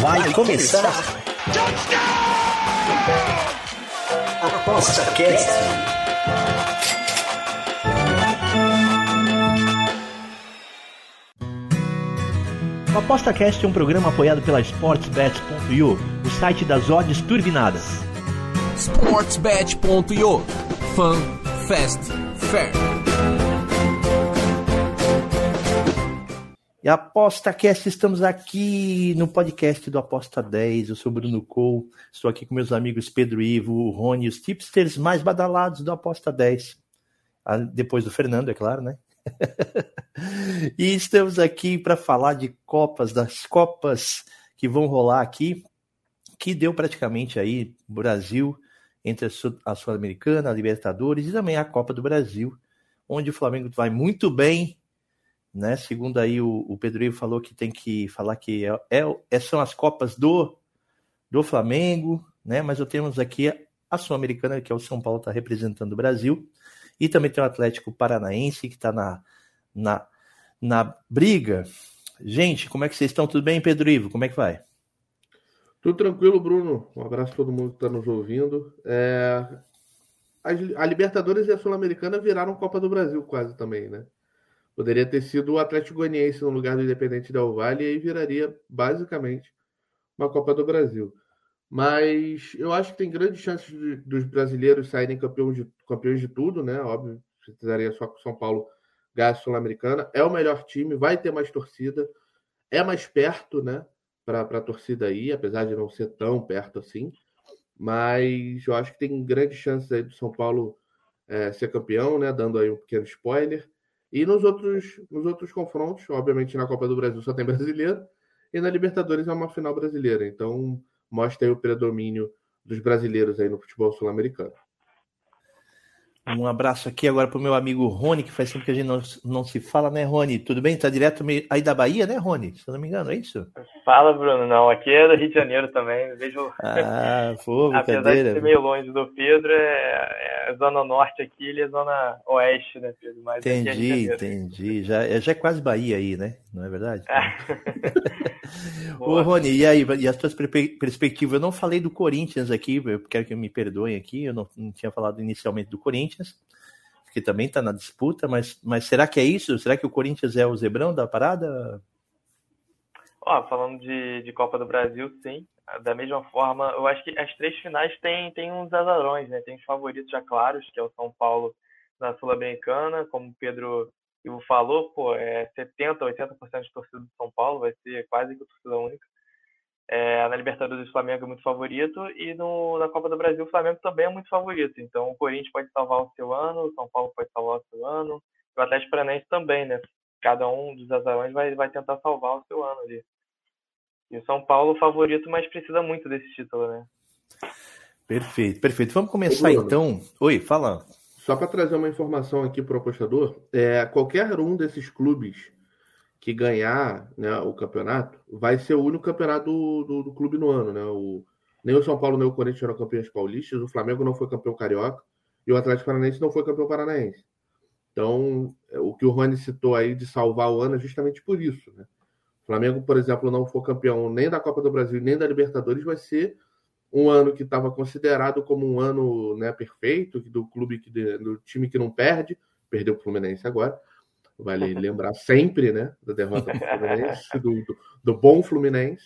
Vai começar. Aposta Cast. O Aposta Cast é um programa apoiado pela SportsBet.io, o site das odds turbinadas. SportsBet.io Fun, Fast, Fair. E Aposta Cast, estamos aqui no podcast do Aposta 10. Eu sou Bruno Cole, estou aqui com meus amigos Pedro Ivo, o Rony, os tipsters mais badalados do Aposta 10. Ah, depois do Fernando, é claro, né? e estamos aqui para falar de Copas, das Copas que vão rolar aqui, que deu praticamente aí Brasil entre a Sul-Americana, a Libertadores e também a Copa do Brasil, onde o Flamengo vai muito bem né? Segundo aí o, o Pedro Ivo falou que tem que falar que é, é, são as Copas do, do Flamengo, né? Mas eu temos aqui a Sul-Americana, que é o São Paulo, está representando o Brasil, e também tem o Atlético Paranaense, que está na, na, na briga. Gente, como é que vocês estão? Tudo bem, Pedro Ivo? Como é que vai? Tudo tranquilo, Bruno. Um abraço a todo mundo que está nos ouvindo. É... A Libertadores e a Sul-Americana viraram Copa do Brasil quase também, né? Poderia ter sido o Atlético Goianiense no lugar do Independente Del Valle e aí viraria basicamente uma Copa do Brasil. Mas eu acho que tem grandes chances de, dos brasileiros saírem campeões de, campeões de tudo, né? Óbvio, precisaria só com São Paulo ganhar Sul-Americana. É o melhor time, vai ter mais torcida, é mais perto, né? Para a torcida aí, apesar de não ser tão perto assim. Mas eu acho que tem grandes chances aí do São Paulo é, ser campeão, né? Dando aí um pequeno spoiler. E nos outros, nos outros confrontos, obviamente na Copa do Brasil só tem brasileiro, e na Libertadores é uma final brasileira. Então mostra aí o predomínio dos brasileiros aí no futebol sul-americano. Um abraço aqui agora para o meu amigo Rony, que faz tempo que a gente não, não se fala, né, Rony? Tudo bem? Tá direto aí da Bahia, né, Rony? Se eu não me engano, é isso? Fala, Bruno. Não, aqui é do Rio de Janeiro também. Vejo. Ah, pô, Apesar de ser meio longe do Pedro, é, é, zona norte aqui, ele é zona oeste, né, Pedro? Mas é entendi, é entendi. Já, é, já é quase Bahia aí, né? Não é verdade? Ô, Rony, e aí, e as tuas perspectivas? Eu não falei do Corinthians aqui, eu quero que me perdoem aqui, eu não, não tinha falado inicialmente do Corinthians, que também está na disputa, mas, mas será que é isso? Será que o Corinthians é o zebrão da parada? Ó, falando de, de Copa do Brasil, sim. Da mesma forma, eu acho que as três finais têm, têm uns azarões, né? Tem os favoritos já claros, que é o São Paulo na Sul-Americana, como o Pedro Ivo falou, pô, é 70%, 80% de torcida do São Paulo, vai ser quase que torcida única. É, na Libertadores o Flamengo é muito favorito e no, na Copa do Brasil o Flamengo também é muito favorito. Então o Corinthians pode salvar o seu ano, o São Paulo pode salvar o seu ano, e o Atlético Paranaense também, né? Cada um dos azarões vai, vai tentar salvar o seu ano ali. E o São Paulo favorito, mas precisa muito desse título, né? Perfeito, perfeito. Vamos começar então. Oi, fala. Só para trazer uma informação aqui para o apostador, é, qualquer um desses clubes que ganhar né, o campeonato vai ser o único campeonato do, do, do, clube no ano. Né? O, nem o São Paulo nem o Corinthians eram campeões paulistas, o Flamengo não foi campeão carioca e o Atlético Paranaense não foi campeão paranaense. Então, é, o que o Rony citou aí de salvar o ano é justamente por isso. Né? O Flamengo, por exemplo, não for campeão nem da Copa do Brasil nem da Libertadores, vai ser um ano que estava considerado como um ano né, perfeito, do clube que, do time que não perde, perdeu o Fluminense agora, Vale lembrar sempre, né? Da derrota do Fluminense, do, do, do bom Fluminense.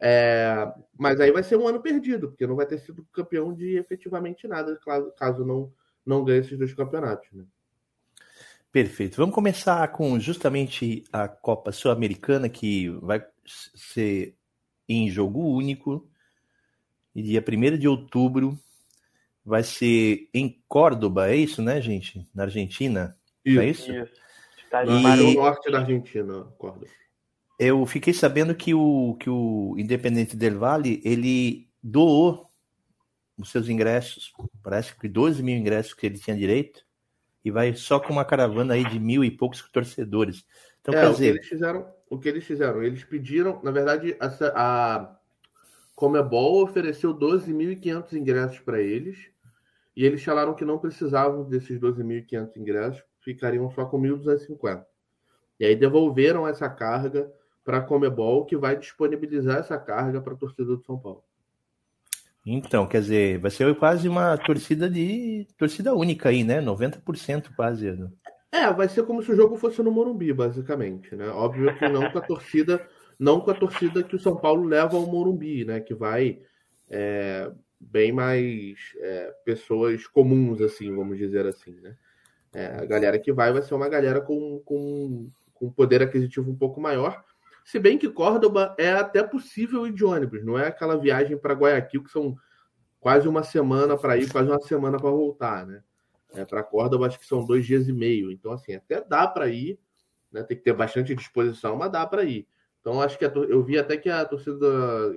É, mas aí vai ser um ano perdido, porque não vai ter sido campeão de efetivamente nada, caso, caso não, não ganhe esses dois campeonatos. Né? Perfeito. Vamos começar com justamente a Copa Sul-Americana, que vai ser em jogo único. E dia 1 de outubro vai ser em Córdoba, é isso, né, gente? Na Argentina? Isso. É isso? isso. Tá no norte da Argentina, acordo. Eu fiquei sabendo que o, que o Independente del Valle, ele doou os seus ingressos, parece que 12 mil ingressos que ele tinha direito, e vai só com uma caravana aí de mil e poucos torcedores. Então, é, quer dizer... O que, eles fizeram, o que eles fizeram? Eles pediram, na verdade, a, a Comebol ofereceu 12.500 ingressos para eles, e eles falaram que não precisavam desses 12.500 ingressos, ficariam só com 1.250. E aí devolveram essa carga para a Comebol, que vai disponibilizar essa carga para a torcida do São Paulo. Então, quer dizer, vai ser quase uma torcida de torcida única aí, né? 90% quase. Né? É, vai ser como se o jogo fosse no Morumbi, basicamente, né? Óbvio que não com a torcida, não com a torcida que o São Paulo leva ao Morumbi, né? Que vai é, bem mais é, pessoas comuns, assim, vamos dizer assim, né? É, a galera que vai vai ser uma galera com, com, com poder aquisitivo um pouco maior. Se bem que Córdoba é até possível ir de ônibus, não é aquela viagem para Guayaquil que são quase uma semana para ir, quase uma semana para voltar, né? É, para Córdoba acho que são dois dias e meio, então assim até dá para ir, né? Tem que ter bastante disposição, mas dá para ir. Então acho que a, eu vi até que a torcida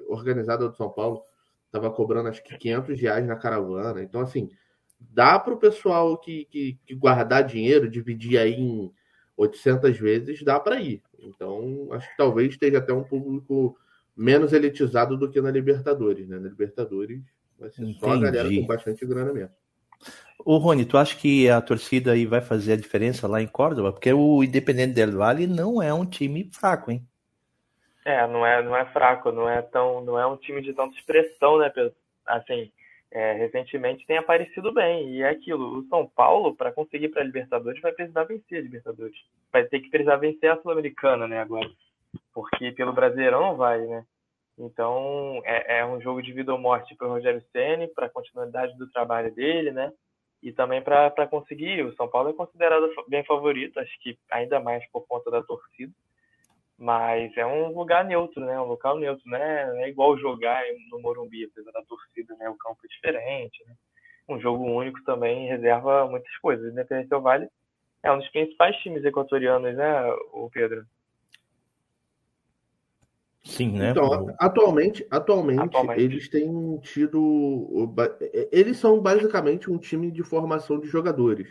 organizada do São Paulo estava cobrando acho que 500 reais na caravana. Então assim dá para o pessoal que, que, que guardar dinheiro, dividir aí em 800 vezes, dá para ir. Então, acho que talvez esteja até um público menos elitizado do que na Libertadores, né? Na Libertadores vai ser Entendi. só a galera com bastante grana mesmo. Ô Rony, tu acha que a torcida aí vai fazer a diferença lá em Córdoba? Porque o Independente del Valle não é um time fraco, hein? É, não é, não é fraco, não é tão, não é um time de tanta expressão, né, Pedro? Assim, é, recentemente tem aparecido bem. E é aquilo, o São Paulo, para conseguir para a Libertadores, vai precisar vencer a Libertadores. Vai ter que precisar vencer a Sul-Americana, né, agora. Porque pelo Brasileirão não vai, né? Então é, é um jogo de vida ou morte para o Rogério Ceni, para a continuidade do trabalho dele, né? E também para conseguir. O São Paulo é considerado bem favorito, acho que ainda mais por conta da torcida. Mas é um lugar neutro, né? Um local neutro, né? Não é igual jogar no Morumbi, apesar da torcida, né? O campo é diferente, né? Um jogo único também reserva muitas coisas. Independente do Vale é um dos principais times equatorianos, né, o Pedro? Sim, né? Então, atualmente, atualmente, atualmente, eles têm tido. Eles são basicamente um time de formação de jogadores.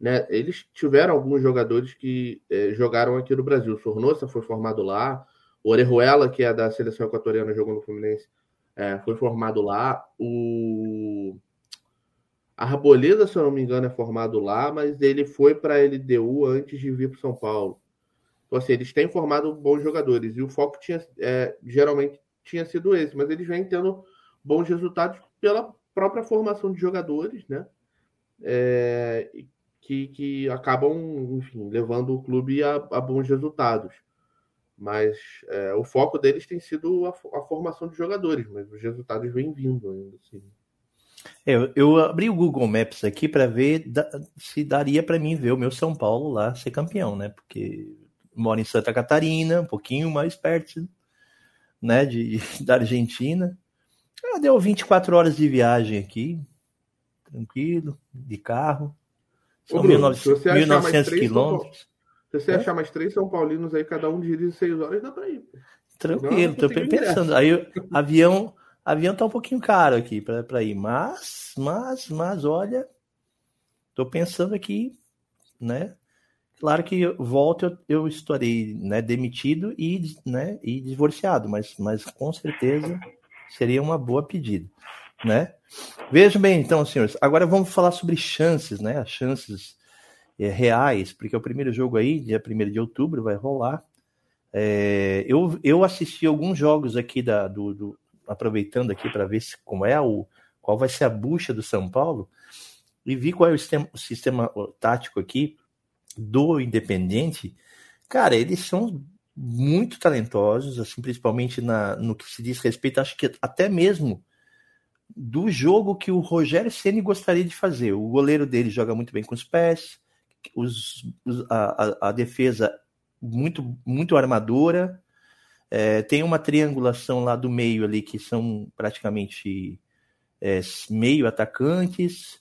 Né? Eles tiveram alguns jogadores que é, jogaram aqui no Brasil. O Sornosa foi formado lá. O Orejuela, que é da seleção equatoriana, jogou no Fluminense, é, foi formado lá. O Arboleda, se eu não me engano, é formado lá, mas ele foi para a LDU antes de vir para São Paulo. Então, assim, eles têm formado bons jogadores. E o foco tinha, é, geralmente tinha sido esse, mas eles vêm tendo bons resultados pela própria formação de jogadores, né? É, que, que acabam, enfim, levando o clube a, a bons resultados. Mas é, o foco deles tem sido a, a, formação de jogadores, mas os resultados vêm vindo ainda assim. É, eu, eu abri o Google Maps aqui para ver da, se daria para mim ver o meu São Paulo lá ser campeão, né? Porque moro em Santa Catarina, um pouquinho mais perto, né, de, da Argentina. Ah, deu 24 horas de viagem aqui, tranquilo, de carro. Ô, Bruno, 1900, quilômetros. Se você é? achar mais três São Paulinos aí, cada um dirige seis horas, dá para ir. Tranquilo, tô pensando. Aí, avião, avião tá um pouquinho caro aqui para ir, mas, mas, mas, olha, tô pensando aqui, né? Claro que volta eu, eu estarei né, demitido e, né, e divorciado, mas, mas com certeza seria uma boa pedida né? Vejam bem, então, senhores. Agora vamos falar sobre chances, né? As chances é, reais, porque é o primeiro jogo aí, dia 1 de outubro, vai rolar. É, eu, eu assisti alguns jogos aqui da, do, do aproveitando aqui para ver se, como é o qual vai ser a bucha do São Paulo e vi qual é o sistema, o sistema tático aqui do Independente. Cara, eles são muito talentosos, assim, principalmente na, no que se diz respeito, acho que até mesmo do jogo que o Rogério Ceni gostaria de fazer. O goleiro dele joga muito bem com os pés, os, os, a, a, defesa muito muito armadora. É, tem uma triangulação lá do meio ali que são praticamente é, meio atacantes.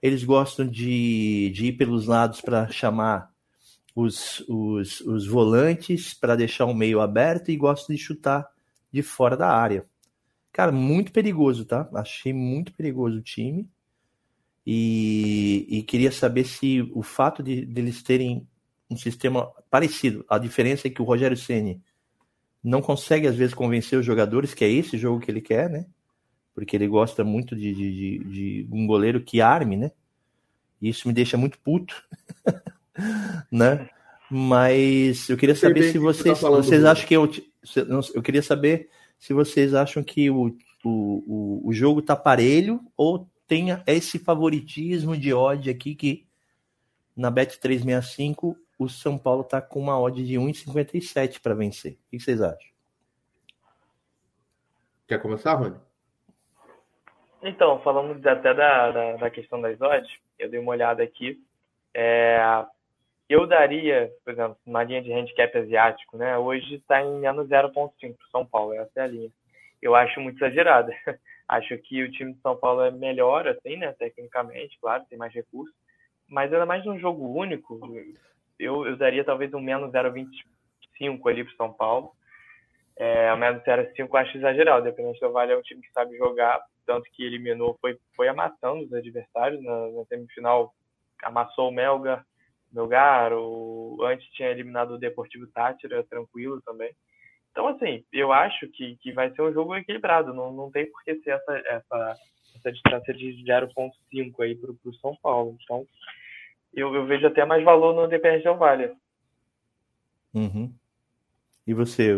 Eles gostam de, de ir pelos lados para chamar os, os, os volantes para deixar o meio aberto e gostam de chutar de fora da área. Cara, muito perigoso, tá? Achei muito perigoso o time. E, e queria saber se o fato de, de, eles terem um sistema parecido, a diferença é que o Rogério Ceni não consegue às vezes convencer os jogadores que é esse jogo que ele quer, né? Porque ele gosta muito de, de, de um goleiro que arme, né? E isso me deixa muito puto, né? Mas eu queria saber se vocês, tá vocês acham que eu, eu queria saber se vocês acham que o, o, o, o jogo tá parelho ou tem esse favoritismo de odd aqui que na Bet 365 o São Paulo tá com uma odd de 1,57 para vencer. O que vocês acham? Quer começar, Rony? Então, falando até da, da, da, questão das odds, eu dei uma olhada aqui. É, eu daria, por exemplo, uma linha de handicap asiático, né? Hoje está em menos 0,5 para São Paulo, essa é a linha. Eu acho muito exagerada. acho que o time de São Paulo é melhor, assim, né? Tecnicamente, claro, tem mais recursos. Mas ainda mais num jogo único, eu, eu daria talvez um menos 0,25 ali para São Paulo. É, o menos 0,5 eu acho exagerado. Dependente do Vale, é um time que sabe jogar, tanto que eliminou, foi, foi amassando os adversários. Na, na semifinal, amassou o Melgar, Melgar, o, antes tinha eliminado o Deportivo Tátira, tranquilo também. Então, assim, eu acho que, que vai ser um jogo equilibrado. Não, não tem por que ser essa, essa, essa distância de 0,5 aí para o São Paulo. Então, eu, eu vejo até mais valor no Independente Del Vale. Uhum. E você,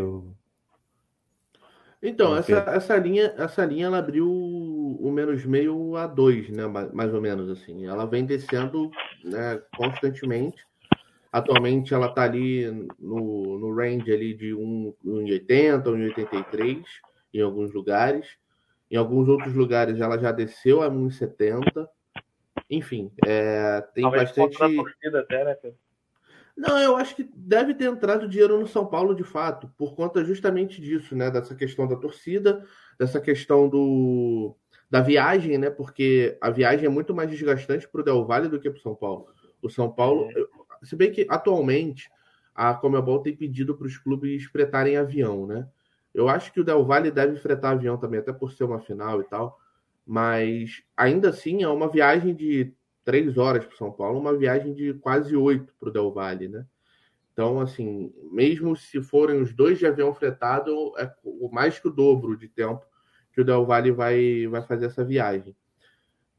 então, essa, essa linha, essa linha ela abriu o menos meio a dois, né? Mais ou menos assim. Ela vem descendo né, constantemente. Atualmente ela está ali no, no range ali de 1,80, 1,83 em alguns lugares. Em alguns outros lugares ela já desceu a 1,70. Enfim, é, tem Talvez bastante. Até, né? Não, eu acho que deve ter entrado dinheiro no São Paulo de fato, por conta justamente disso, né? Dessa questão da torcida, dessa questão do da viagem, né? Porque a viagem é muito mais desgastante para o Del Valle do que para o São Paulo. O São Paulo, é. se bem que atualmente a Comebol tem pedido para os clubes fretarem avião, né? Eu acho que o Del Valle deve fretar avião também, até por ser uma final e tal. Mas ainda assim é uma viagem de três horas para São Paulo, uma viagem de quase oito para o Del Valle, né? Então, assim, mesmo se forem os dois de avião fretado, é mais que o dobro de tempo que o Del Valle vai, vai fazer essa viagem.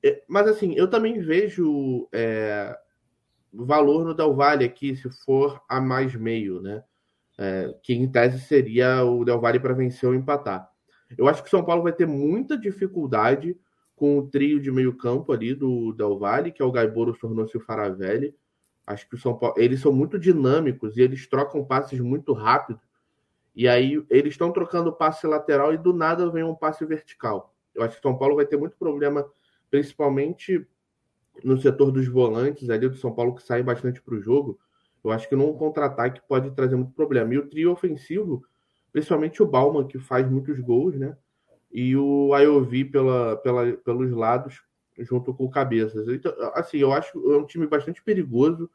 É, mas, assim, eu também vejo é, valor no Del Valle aqui, se for a mais meio, né? É, que em tese seria o Del Valle para vencer ou empatar. Eu acho que o São Paulo vai ter muita dificuldade com o trio de meio campo ali do Del Valle, que é o Gaiboro tornou-se o Faravelli. Acho que o São Paulo, eles são muito dinâmicos e eles trocam passes muito rápido. E aí eles estão trocando passe lateral e do nada vem um passe vertical. Eu acho que São Paulo vai ter muito problema, principalmente no setor dos volantes ali do São Paulo que sai bastante para o jogo. Eu acho que num contra-ataque pode trazer muito problema. E o trio ofensivo, principalmente o Bauman, que faz muitos gols, né? e o Ayovi pela, pela, pelos lados, junto com o Cabeças. Então, assim, eu acho que é um time bastante perigoso.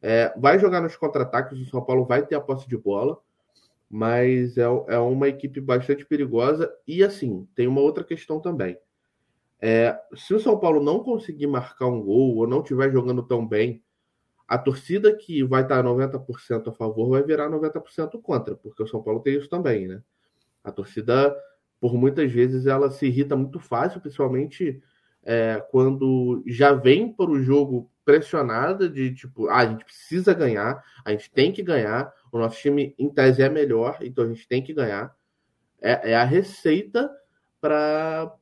É, vai jogar nos contra-ataques, o São Paulo vai ter a posse de bola, mas é, é uma equipe bastante perigosa. E, assim, tem uma outra questão também. É, se o São Paulo não conseguir marcar um gol ou não estiver jogando tão bem, a torcida que vai estar 90% a favor vai virar 90% contra, porque o São Paulo tem isso também, né? A torcida por muitas vezes ela se irrita muito fácil, principalmente é, quando já vem para o jogo pressionada de tipo, ah, a gente precisa ganhar, a gente tem que ganhar, o nosso time em tese é melhor, então a gente tem que ganhar. É, é a receita para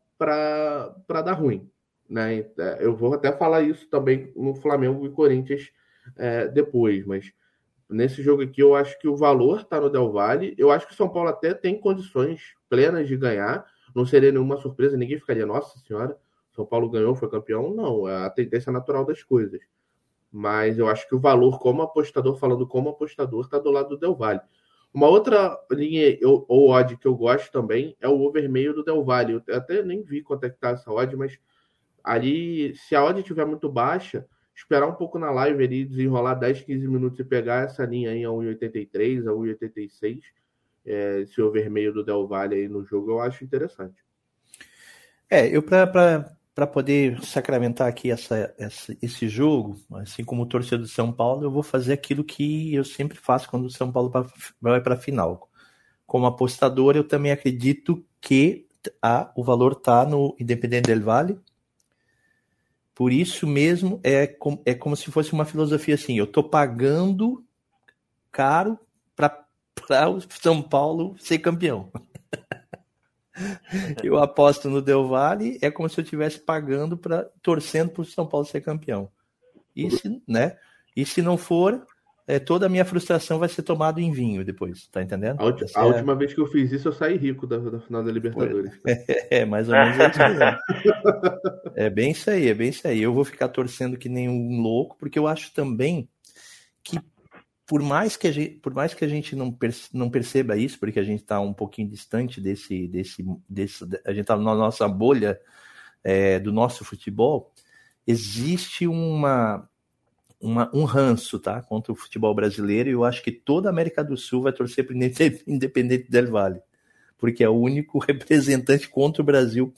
dar ruim. Né? É, eu vou até falar isso também no Flamengo e Corinthians é, depois, mas Nesse jogo aqui, eu acho que o valor está no Del Valle. Eu acho que o São Paulo até tem condições plenas de ganhar. Não seria nenhuma surpresa, ninguém ficaria, nossa senhora, São Paulo ganhou, foi campeão. Não, é a tendência natural das coisas. Mas eu acho que o valor, como apostador, falando como apostador, está do lado do Del Valle. Uma outra linha ou odd que eu gosto também é o over meio do Del Valle. Eu até nem vi quanto é que tá essa odd, mas ali, se a odd estiver muito baixa, esperar um pouco na live ali, desenrolar 10, 15 minutos e pegar essa linha aí a 1,83, a 1,86, é, esse overmeio do Del Valle aí no jogo, eu acho interessante. É, eu para poder sacramentar aqui essa, essa, esse jogo, assim como torcedor de São Paulo, eu vou fazer aquilo que eu sempre faço quando o São Paulo vai para a final. Como apostador, eu também acredito que a, o valor está no Independente del Vale, por isso mesmo é, com, é como se fosse uma filosofia assim: eu estou pagando caro para o São Paulo ser campeão. eu aposto no Del Valle, é como se eu estivesse pagando para torcendo para o São Paulo ser campeão. E se, né? E se não for, é, toda a minha frustração vai ser tomada em vinho depois, tá entendendo? A, ulti, a é... última vez que eu fiz isso, eu saí rico da, da final da Libertadores. É, é, mais ou menos isso É bem isso aí, é bem isso aí. Eu vou ficar torcendo que nem um louco, porque eu acho também que por mais que a gente, por mais que a gente não, não perceba isso, porque a gente está um pouquinho distante desse, desse, desse a gente está na nossa bolha é, do nosso futebol, existe uma, uma, um ranço tá, contra o futebol brasileiro e eu acho que toda a América do Sul vai torcer para Independente del Vale, porque é o único representante contra o Brasil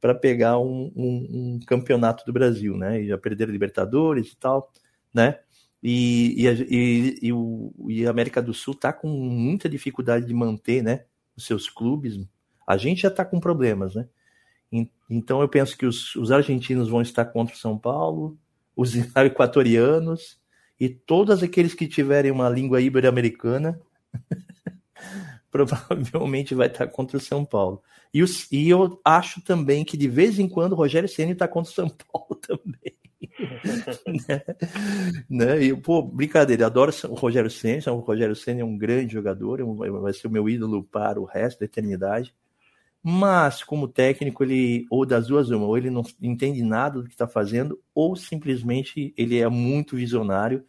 para pegar um, um, um, campeonato do Brasil, né? E já perderam Libertadores e tal, né? E, e, e, e, o, e a América do Sul está com muita dificuldade de manter né, os seus clubes. A gente já está com problemas, né? Então eu penso que os, os argentinos vão estar contra o São Paulo, os equatorianos e todos aqueles que tiverem uma língua ibero-americana provavelmente vai estar contra o São Paulo. E, os, e eu acho também que de vez em quando o Rogério Ceni está contra o São Paulo também. né? E, pô, brincadeira, adoro o Rogério Senna. O Rogério Senna é um grande jogador, é vai ser o meu ídolo para o resto da eternidade. Mas, como técnico, ele, ou das duas, uma, ou ele não entende nada do que está fazendo, ou simplesmente ele é muito visionário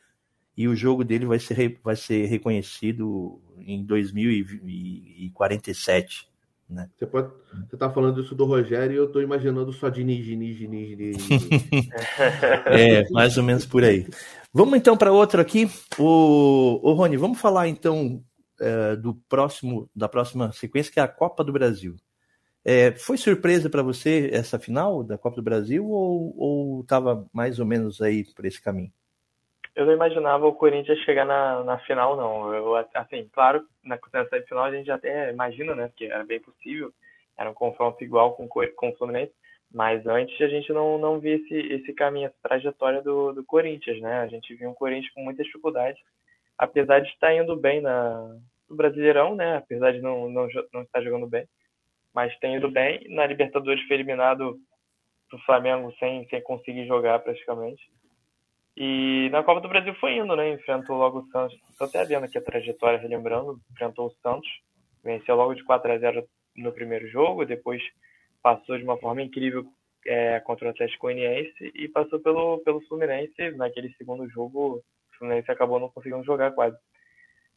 e o jogo dele vai ser, vai ser reconhecido em 2047. Né? Você, pode, você tá falando isso do Rogério e eu tô imaginando só Diniz, Diniz, Diniz, Diniz. é, mais ou menos por aí. Vamos então para outro aqui. O, o Rony, vamos falar então é, do próximo, da próxima sequência, que é a Copa do Brasil. É, foi surpresa para você essa final da Copa do Brasil ou estava mais ou menos aí por esse caminho? Eu não imaginava o Corinthians chegar na, na final, não. Eu, assim, claro, na semifinal a gente até imagina, né? Porque era bem possível. Era um confronto igual com, com o Fluminense. Mas antes a gente não, não via esse, esse caminho, essa trajetória do, do Corinthians, né? A gente viu um Corinthians com muita dificuldade. Apesar de estar indo bem na, no Brasileirão, né? Apesar de não, não, não estar jogando bem. Mas tem ido bem. Na Libertadores foi eliminado do Flamengo sem, sem conseguir jogar praticamente. E na Copa do Brasil foi indo, né? Enfrentou logo o Santos. Estou até vendo aqui a trajetória, relembrando. Enfrentou o Santos. Venceu logo de 4 a 0 no primeiro jogo. Depois passou de uma forma incrível é, contra o Atlético Goianiense e passou pelo, pelo Fluminense. Naquele segundo jogo, o Fluminense acabou não conseguindo jogar quase.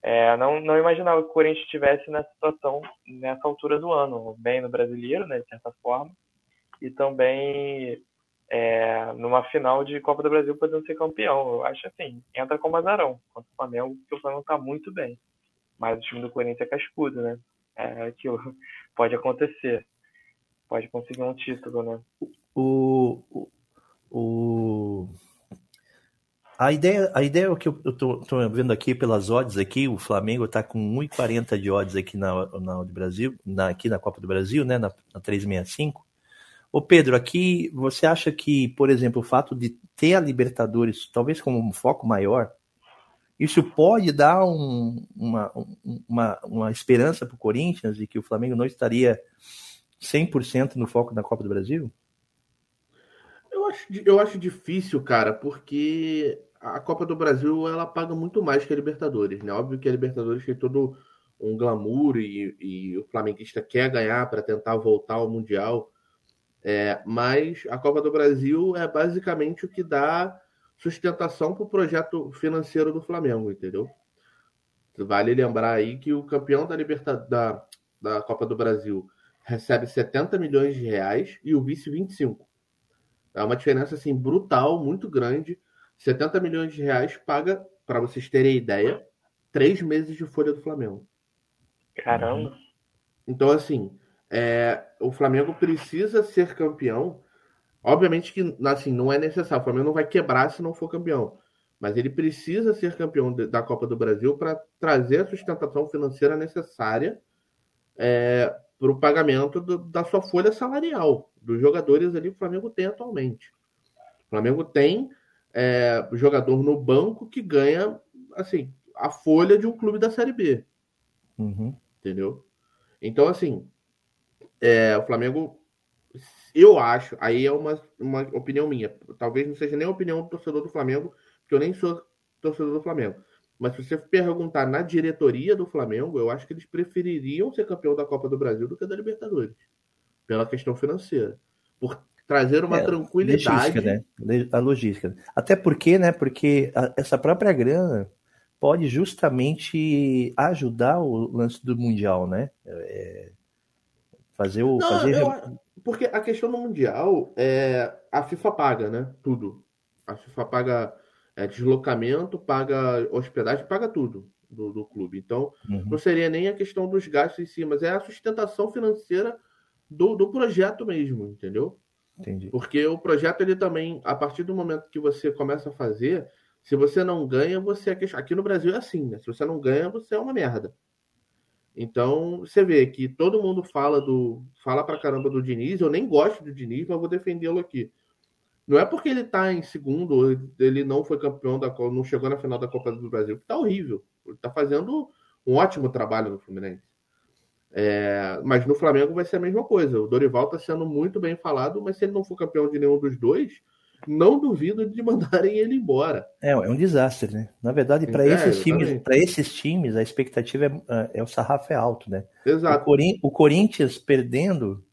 É, não, não imaginava que o Corinthians estivesse nessa situação nessa altura do ano, bem no brasileiro, né, de certa forma, e também é, numa final de Copa do Brasil podendo ser campeão. Eu acho assim, entra como azarão contra o Flamengo, porque o Flamengo está muito bem. Mas o time do Corinthians é cascudo, né? É aquilo. Pode acontecer. Pode conseguir um título, né? O, o, o... A ideia, a ideia é que eu estou vendo aqui pelas odds aqui, o Flamengo está com 1,40 de odds aqui na, na Brasil, na, aqui na Copa do Brasil, né, na, na 365. Ô Pedro, aqui você acha que, por exemplo, o fato de ter a Libertadores, talvez como um foco maior, isso pode dar um, uma, uma, uma esperança para o Corinthians de que o Flamengo não estaria 100% no foco da Copa do Brasil? Eu acho, eu acho difícil, cara, porque a Copa do Brasil ela paga muito mais que a Libertadores, né? Óbvio que a Libertadores tem todo um glamour e, e o flamenguista quer ganhar para tentar voltar ao Mundial. É, mas a Copa do Brasil é basicamente o que dá sustentação para o projeto financeiro do Flamengo, entendeu? Vale lembrar aí que o campeão da, Libertad da, da Copa do Brasil recebe 70 milhões de reais e o vice 25. É uma diferença assim brutal, muito grande. 70 milhões de reais paga, para vocês terem ideia, três meses de folha do Flamengo. Caramba! Então, assim, é, o Flamengo precisa ser campeão. Obviamente que assim, não é necessário. O Flamengo não vai quebrar se não for campeão. Mas ele precisa ser campeão da Copa do Brasil para trazer a sustentação financeira necessária é, para o pagamento do, da sua folha salarial dos jogadores ali que o Flamengo tem atualmente. O Flamengo tem é, jogador no banco que ganha, assim, a folha de um clube da Série B. Uhum. Entendeu? Então, assim, é, o Flamengo, eu acho, aí é uma, uma opinião minha, talvez não seja nem a opinião do torcedor do Flamengo, porque eu nem sou torcedor do Flamengo. Mas se você perguntar na diretoria do Flamengo, eu acho que eles prefeririam ser campeão da Copa do Brasil do que da Libertadores, pela questão financeira. Por trazer uma É, tranquilidade. Logística, né? A logística. Até porque, né? Porque a- essa própria grana pode justamente ajudar o lance do Mundial, né? É, fazer o. Não, fazer... eu- porque a questão do Mundial é a FIFA paga, né? Tudo. A FIFA paga é, deslocamento, paga hospedagem, paga tudo do, do clube. Então, Uhum. não seria nem a questão dos gastos em si, mas é a sustentação financeira do, do projeto mesmo, entendeu? Entendi. Porque o projeto, ele também, a partir do momento que você começa a fazer, se você não ganha, você é Aqui no Brasil é assim, né? Se você não ganha, você é uma merda. Então, você vê que todo mundo fala do. Fala pra caramba do Diniz. Eu nem gosto do Diniz, mas vou defendê-lo aqui. Não é porque ele tá em segundo, ele não foi campeão da Copa, não chegou na final da Copa do Brasil, que tá horrível. Ele tá fazendo um ótimo trabalho no Fluminense. É, mas no Flamengo vai ser a mesma coisa. O Dorival tá sendo muito bem falado, mas se ele não for campeão de nenhum dos dois, não duvido de mandarem ele embora. É, é um desastre, né? Na verdade, para É, esses times, para esses times, a expectativa é, é o sarrafo é alto, né? O, Exato. Corin- o Corinthians perdendo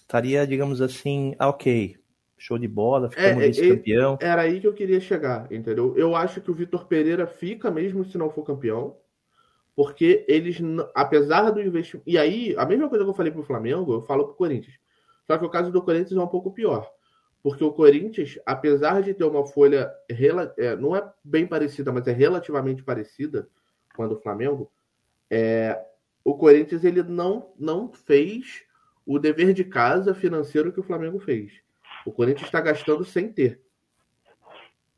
estaria, digamos assim, ah, ok, show de bola, ficamos É, é, vice-campeão. Era aí que eu queria chegar, entendeu? Eu acho que o Vitor Pereira fica mesmo se não for campeão, porque eles, apesar do investimento. E aí, a mesma coisa que eu falei pro Flamengo, eu falo pro Corinthians. Só que o caso do Corinthians é um pouco pior. Porque o Corinthians, apesar de ter uma folha, é, não é bem parecida, mas é relativamente parecida com a do Flamengo, é, o Corinthians ele não, não fez o dever de casa financeiro que o Flamengo fez. O Corinthians está gastando sem ter.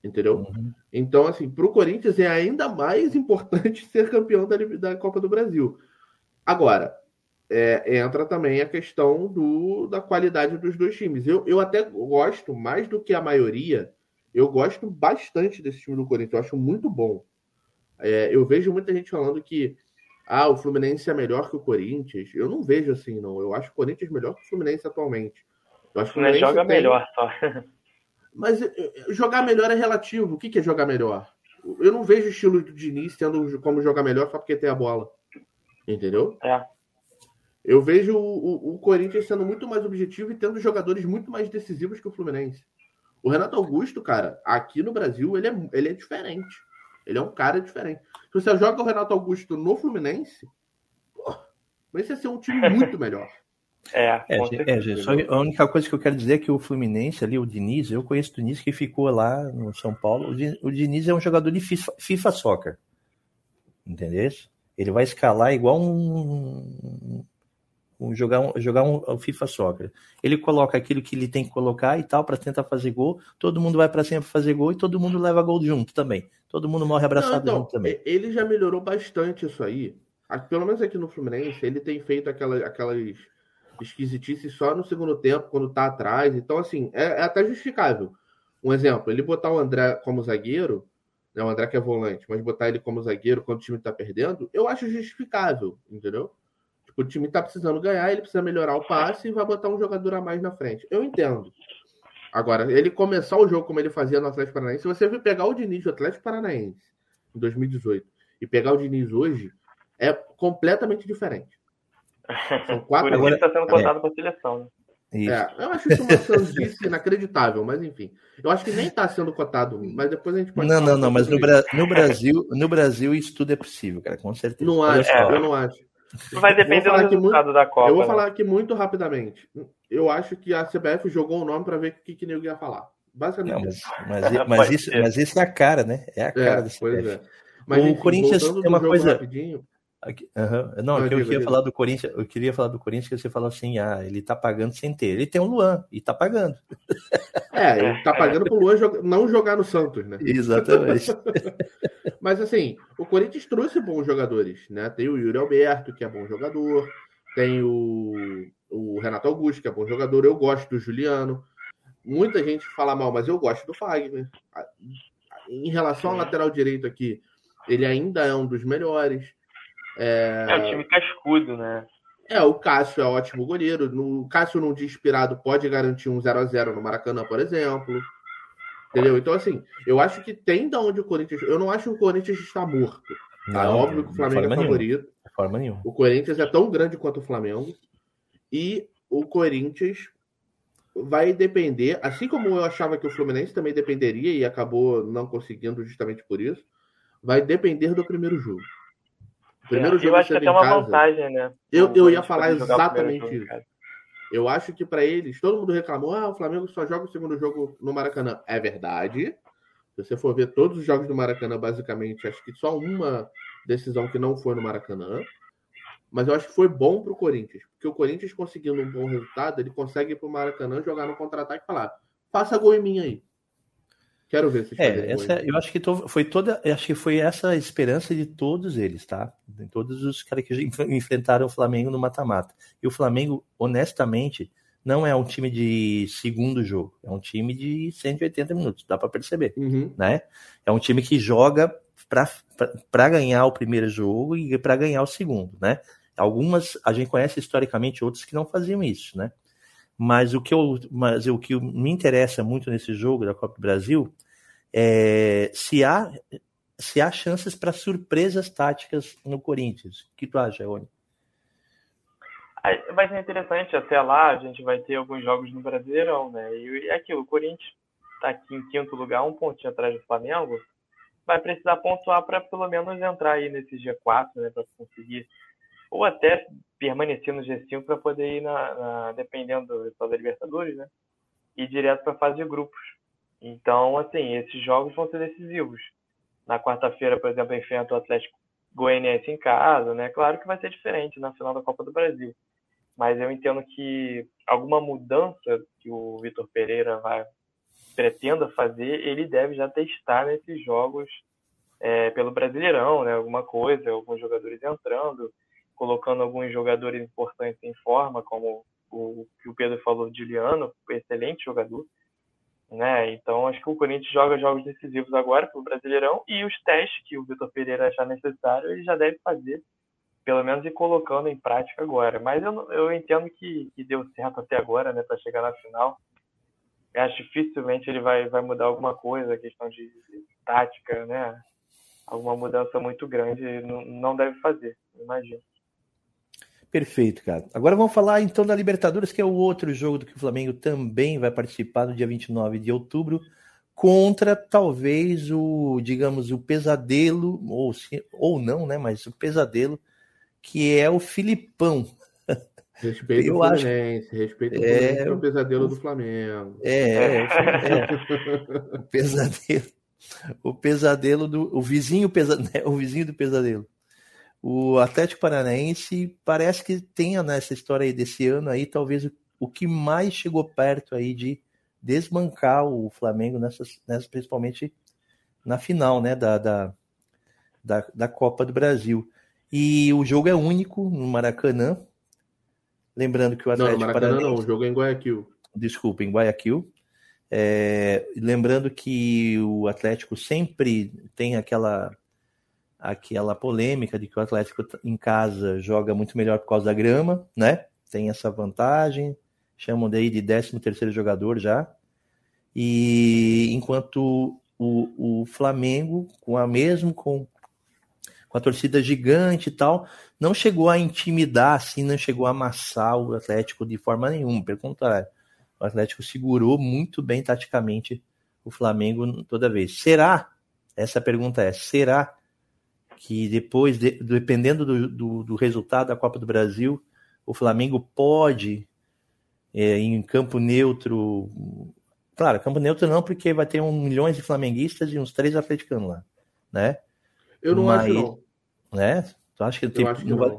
Entendeu? Uhum. Então, assim, para o Corinthians é ainda mais importante ser campeão da, da Copa do Brasil. Agora, é, entra também a questão do, da qualidade dos dois times. Eu, eu até gosto, mais do que a maioria, eu gosto bastante desse time do Corinthians. Eu acho muito bom. É, eu vejo muita gente falando que ah, o Fluminense é melhor que o Corinthians. Eu não vejo assim, não. Eu acho o Corinthians melhor que o Fluminense atualmente. Eu acho O que o Fluminense joga tem- melhor só. mas eh, eh, jogar melhor é relativo. O que que é jogar melhor? Eu não vejo o estilo do Diniz tendo como jogar melhor só porque tem a bola. Entendeu? É. Eu vejo o, o- o Corinthians sendo muito mais objetivo e tendo jogadores muito mais decisivos que o Fluminense. O Renato Augusto, cara, aqui no Brasil, ele é, ele é diferente. Ele é um cara diferente. Se você joga o Renato Augusto no Fluminense, pô, vai ser um time muito melhor. É, É, é, só a única coisa que eu quero dizer é que o Fluminense ali, o Diniz, eu conheço o Diniz que ficou lá no São Paulo. O Diniz é um jogador de FIFA, FIFA Soccer. Entendeu? Ele vai escalar igual um. Um jogar um, jogar um, FIFA Soccer. Ele coloca aquilo que ele tem que colocar e tal para tentar fazer gol. Todo mundo vai para cima pra fazer gol e todo mundo leva gol junto também. Todo mundo morre Não, abraçado então, junto também. ele já melhorou bastante isso aí. Pelo menos aqui no Fluminense, ele tem feito aquela, aquelas esquisitices só no segundo tempo, quando tá atrás. Então, assim, é, é até justificável. Um exemplo, ele botar o André como zagueiro, né, o André que é volante, mas botar ele como zagueiro quando o time tá perdendo, eu acho justificável, entendeu? O time tá precisando ganhar, ele precisa melhorar o passe e vai botar um jogador a mais na frente. Eu entendo. Agora, ele começar o jogo como ele fazia no Atlético Paranaense, se você pegar o Diniz do Atlético Paranaense em 2018 e pegar o Diniz hoje, é completamente diferente. São Por quatro. isso Agora- que está sendo cotado para a seleção. Né? Isso. É, eu acho isso uma sandice inacreditável, mas enfim. Eu acho que nem está sendo cotado, mas depois a gente pode. Não, não, não, mas no. Bra- no Brasil, no Brasil isso tudo é possível, cara, com certeza. Não acho, só, eu não acho. Vai depender do resultado da Copa. eu vou né? falar aqui muito rapidamente. Eu acho que a CBF jogou o nome para ver o que, que nego ia falar. Basicamente. Não, mas, isso. mas, mas, isso, mas isso é a cara, né? É a cara É, pois CBF. é. Mas, O enfim, Corinthians tem uma coisa- Rapidinho, Aqui-. Não, Não, que eu queria falar do Corinthians, eu queria falar do Corinthians que você falou assim, ah, ele tá pagando sem ter. Ele tem o Luan e tá pagando. é, ele tá pagando pro Luan não jogar no Santos, né? Exatamente. Mas assim, o Corinthians trouxe bons jogadores, né? Tem o Yuri Alberto, que é bom jogador, tem o, o Renato Augusto, que é bom jogador, eu gosto do Juliano. Muita gente fala mal, mas eu gosto do Fagner. Em relação ao lateral direito aqui, ele ainda é um dos melhores. É, é o time cascudo, né? É, o Cássio é ótimo goleiro. O Cássio, num dia inspirado, pode garantir um 0 a 0 no Maracanã, por exemplo. Entendeu? Então, assim, eu acho que tem da onde o Corinthians. Eu não acho que o Corinthians está morto. Tá? Não, óbvio que o Flamengo é favorito. Forma nenhuma. O Corinthians é tão grande quanto o Flamengo. E o Corinthians vai depender, assim como eu achava que o Fluminense também dependeria e acabou não conseguindo justamente por isso, vai depender do primeiro jogo. Primeiro é, jogo eu acho que até uma casa, vantagem, né? Eu, eu ia falar exatamente isso. Eu acho que para eles, todo mundo reclamou, ah, o Flamengo só joga o segundo jogo no Maracanã. É verdade. Se você for ver todos os jogos do Maracanã, basicamente, acho que só uma decisão que não foi no Maracanã. Mas eu acho que foi bom para o Corinthians, porque o Corinthians conseguindo um bom resultado, ele consegue ir para o Maracanã jogar no contra-ataque e falar: faça gol em mim aí. Quero ver se é, essa, eu acho que foi toda, acho que foi essa a esperança de todos eles, tá? De todos os caras que enfrentaram o Flamengo no mata-mata. E o Flamengo, honestamente, não é um time de segundo jogo, é um time de 180 minutos, dá para perceber, uhum. né? É um time que joga para ganhar o primeiro jogo e para ganhar o segundo, né? Algumas a gente conhece historicamente outros que não faziam isso, né? Mas o que, eu, mas o que me interessa muito nesse jogo da Copa do Brasil é se há, se há chances para surpresas táticas no Corinthians. O que tu acha, Rony? Vai ser interessante, até lá a gente vai ter alguns jogos no Brasileirão, né? E é aquilo, o Corinthians está aqui em quinto lugar, um pontinho atrás do Flamengo, vai precisar pontuar para pelo menos entrar aí nesse G4, né? Para conseguir ou até permanecer no G5 para poder ir, na, na, dependendo do da Libertadores, né? Ir direto para a fase de grupos. Então, assim, esses jogos vão ser decisivos. Na quarta-feira, por exemplo, enfrenta o Atlético Goianiense em casa, né? Claro que vai ser diferente na final da Copa do Brasil. Mas eu entendo que alguma mudança que o Vitor Pereira vai pretenda fazer, ele deve já testar nesses jogos é, pelo Brasileirão, né? Alguma coisa, alguns jogadores entrando, colocando alguns jogadores importantes em forma, como o que o Pedro falou, Juliano, excelente jogador. Né? Então, acho que o Corinthians joga jogos decisivos agora pelo Brasileirão e os testes que o Vitor Pereira achar necessário, ele já deve fazer, pelo menos ir colocando em prática agora. Mas eu, eu entendo que, que deu certo até agora, né, para chegar na final. Eu acho dificilmente ele vai, vai mudar alguma coisa, questão de, de tática, né? Alguma mudança muito grande não, não deve fazer, imagino. Perfeito, cara. Agora vamos falar então da Libertadores, que é o outro jogo do que o Flamengo também vai participar no dia 29 de outubro, contra talvez o, digamos, o pesadelo, ou, ou não, né? Mas o pesadelo, que é o Filipão. Respeito eu acho... respeito é... o pesadelo do Flamengo. É, é, é, o pesadelo. O pesadelo do. O vizinho, pesa... o vizinho do pesadelo. O Atlético Paranaense parece que tenha nessa história aí desse ano aí, talvez o, que mais chegou perto aí de desmancar o Flamengo nessas, nessas principalmente na final, né, da, da, da, da, Copa do Brasil. E o jogo é único no Maracanã. Lembrando que o Atlético não, Maracanã Paranaense... não, o jogo é em Guayaquil. Desculpa, em Guayaquil. É, lembrando que o Atlético sempre tem aquela aquela polêmica de que o Atlético em casa joga muito melhor por causa da grama, né? Tem essa vantagem, chamam daí de 13 terceiro jogador já. E enquanto o, o Flamengo, com a mesmo com, com a torcida gigante e tal, não chegou a intimidar, assim, não chegou a amassar o Atlético de forma nenhuma, pelo contrário. O Atlético segurou muito bem taticamente o Flamengo toda vez. Será? Essa pergunta é: será que depois, de, dependendo do, do, do, resultado da Copa do Brasil, o Flamengo pode, é, em campo neutro. Claro, campo neutro não, porque vai ter um milhões de flamenguistas e uns três atleticanos lá, né? Eu não Mas, acho não. Né? Tu acha que, acho que não, vai,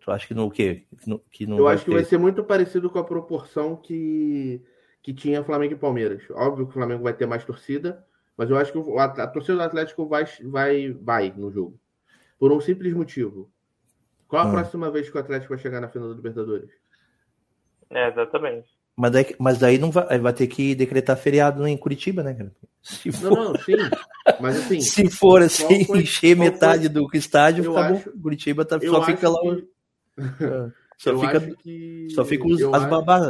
Tu acha que no quê? Que, no, que não Eu acho ter... que vai ser muito parecido com a proporção que, que tinha Flamengo e Palmeiras. Óbvio que o Flamengo vai ter mais torcida, mas eu acho que a, a torcida do Atlético vai, vai, vai no jogo. Por um simples motivo. Qual a hum. próxima vez que o Atlético vai chegar na final da Libertadores? É, exatamente. Mas daí, mas daí não vai, vai ter que decretar feriado em Curitiba, né, cara? Se não, for... não, sim. Mas assim. Se for assim, foi- encher metade do estádio, acabou. acho- Curitiba tá- eu só acho fica lá. que- Ah, Só eu fica, acho que. só fica os, as acho- babás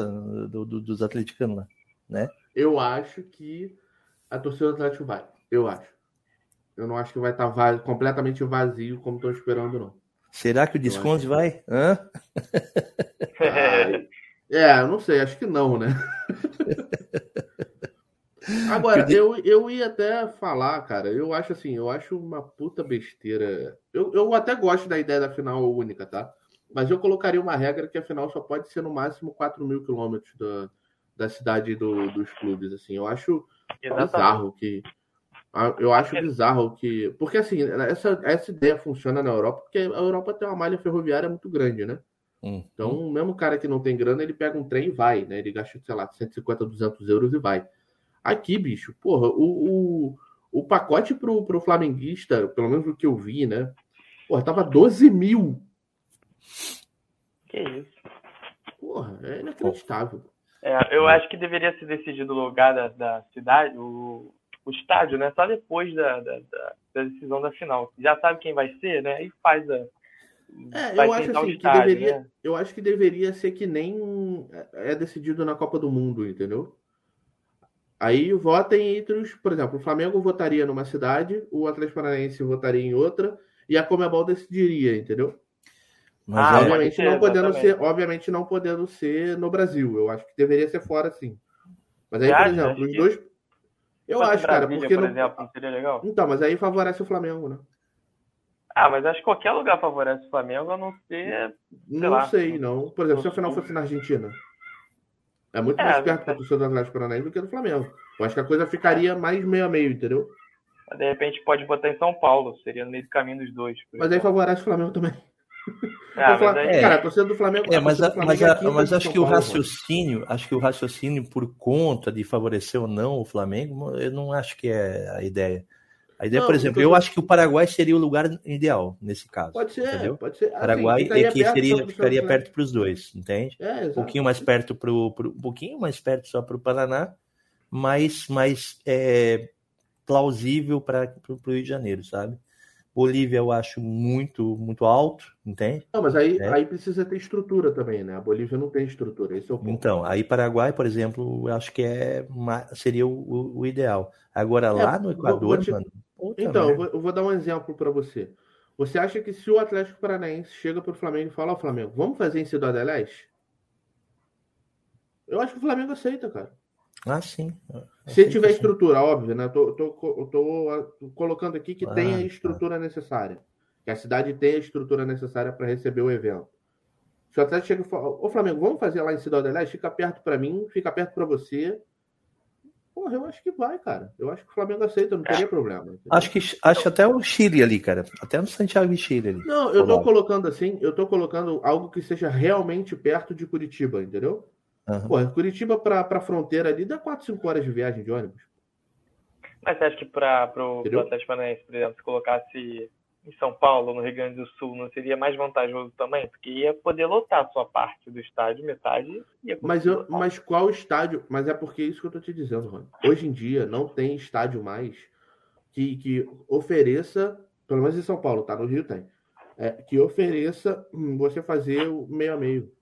do- do- dos atleticanos lá. Eu acho que a torcida do Atlético vai. Eu acho. Eu não acho que vai estar completamente vazio como estão esperando, não. Será que o Desconde vai? Hã? Ai, é, eu não sei, acho que não, né? Agora, eu, eu ia até falar, cara, eu acho assim, eu acho uma puta besteira. Eu, eu até gosto da ideia da final única, tá? Mas eu colocaria uma regra que a final só pode ser no máximo 4 mil quilômetros da, da cidade do- dos clubes, assim. Eu acho Exatamente. bizarro que. Eu acho bizarro que. Porque assim, essa, essa ideia funciona na Europa, porque a Europa tem uma malha ferroviária muito grande, né? Hum. Então, mesmo o cara que não tem grana, ele pega um trem e vai, né? Ele gasta, sei lá, 150, 200 euros e vai. Aqui, bicho, porra, o, o, o pacote pro, pro flamenguista, pelo menos o que eu vi, né? Porra, tava 12 mil. Que isso. Porra, é inacreditável. É, eu acho que deveria ser decidido o lugar da, da cidade, o, o estádio, né? Só depois da, da, da- decisão da final. Já sabe quem vai ser, né? Aí faz a. É, eu acho assim, que estádio, deveria, né? eu acho que deveria ser que nem é decidido na Copa do Mundo, entendeu? Aí votem entre os, por exemplo, o Flamengo votaria numa cidade, o Atlético Paranaense votaria em outra e a Comebol decidiria, entendeu? Mas Ah, é- obviamente ser, não podendo exatamente. ser, obviamente não podendo ser no Brasil. Eu acho que deveria ser fora sim. Mas aí, por exemplo, os dois eu acho, cara, Brasília, porque por não... exemplo, não seria legal? Então, mas aí favorece o Flamengo, né? Ah, mas acho que qualquer lugar favorece o Flamengo, a não ser. Não lá. sei, não. Por exemplo, se a final fosse na Argentina. É muito É, mais perto sei. da torcida do Atlético Paranaense do que do Flamengo. Eu acho que a coisa ficaria mais meio a meio, entendeu? De repente pode botar em São Paulo, seria no meio do caminho dos dois. Mas aí favorece o Flamengo também. Ah, aí- Cara, a torcida do Flamengo. É, mas, a- do Flamengo mas, é a- mas acho que o mano. raciocínio, acho que o raciocínio por conta de favorecer ou não o Flamengo, eu não acho que é a ideia. A ideia, Não, por exemplo, eu tô- eu acho que o Paraguai seria o lugar ideal nesse caso. Pode ser, entendeu? pode ser. Assim, Paraguai ficaria é que perto seria, ficaria Flamengo. perto para os dois, entende? É, Um pouquinho mais perto pro, pro- um pouquinho mais perto só para o Paraná, mas mais é, plausível para o Rio de Janeiro, sabe? Bolívia eu acho muito muito alto, entende? Não, mas aí, É. aí precisa ter estrutura também, né? A Bolívia não tem estrutura, esse é o ponto. Então, aí Paraguai, por exemplo, eu acho que é seria o, o- o ideal. Agora lá no Equador, te- mano. Então, eu merda. vou, eu vou dar um exemplo para você. Você acha que se o Atlético Paranaense chega pro Flamengo e fala, ó, Flamengo, vamos fazer em Cidade Leste? Eu acho que o Flamengo aceita, cara. Ah, sim. Se Aceito tiver estrutura, óbvio, né? Eu tô, tô, tô, ah, colocando aqui que Ah, tem a tá. estrutura necessária. Que a cidade tem a estrutura necessária para receber o evento. Se o Atlético chega e fala, ô Flamengo, vamos fazer lá em Cidade Leste? Fica perto para mim, fica perto para você. Porra, eu acho que vai, cara. Eu acho que o Flamengo aceita, não teria problema. entendeu? Acho que acho até o Chile ali, cara. Até no Santiago de Chile ali. Não, eu tô colocando assim, eu tô colocando algo que seja realmente perto de Curitiba, entendeu? Aham. Porra, Curitiba pra, pra fronteira ali dá 4, 5 horas de viagem de ônibus. Mas você acha que para o? Atlético Paranaense, por exemplo, se colocasse em São Paulo, no Rio Grande do Sul, não seria mais vantajoso também? Porque ia poder lotar a sua parte do estádio, metade ia Mas, eu, lotar. mas qual estádio? Mas é porque é isso que eu tô te dizendo, Rony. Hoje em dia não tem estádio mais que, que ofereça, pelo menos em São Paulo, tá? No Rio tem. é, que ofereça hum, você fazer o meio a meio.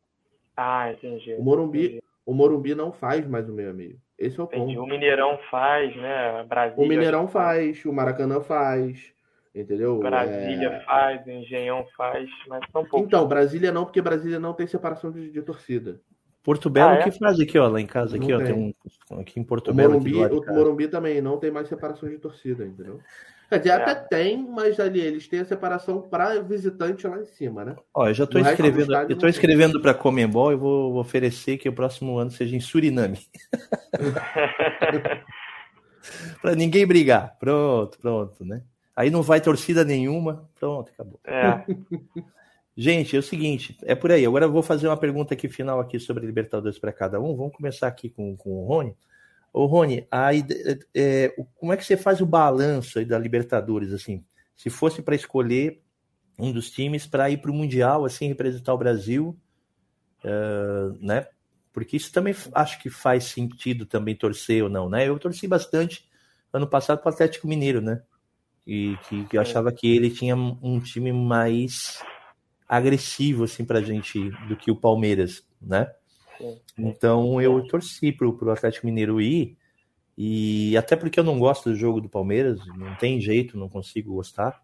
Ah, entendi. O Morumbi, Entendi. o Morumbi não faz mais o meio a meio. Esse é o Entendi. ponto. O Mineirão faz, né? Brasília. O Mineirão faz, o Maracanã faz, entendeu? Brasília É, faz, o Engenhão faz, mas são poucos. Então, Brasília não, porque Brasília não tem separação de, de torcida. Porto Belo Ah, é? que faz aqui, ó, lá em casa aqui, Não ó, tem. tem um aqui em Porto O Belo Morumbi, aqui do lado de o. Morumbi também não tem mais separação de torcida, entendeu? Quer dizer, É. até tem, mas ali eles têm a separação para visitante lá em cima, né? Ó, eu já tô No resto do escrevendo, eu tô escrevendo para Comembol e vou, vou oferecer que o próximo ano seja em Suriname. para ninguém brigar. Pronto, pronto, né? Aí não vai torcida nenhuma. Pronto, acabou. É. Gente, é o seguinte, é por aí. Agora eu vou fazer uma pergunta aqui final aqui sobre Libertadores para cada um. Vamos começar aqui com, com o Rony. Ô, Rony, a ide- é, o- como é que você faz o balanço aí da Libertadores, assim? Se fosse para escolher um dos times para ir para o Mundial, assim, representar o Brasil, eh, né? Porque isso também acho que faz sentido também torcer ou não, né? Eu torci bastante ano passado para o Atlético Mineiro, né? E que, que eu achava que ele tinha um time mais agressivo assim pra gente do que o Palmeiras, né? Então eu torci pro, pro Atlético Mineiro ir e até porque eu não gosto do jogo do Palmeiras, não tem jeito, não consigo gostar,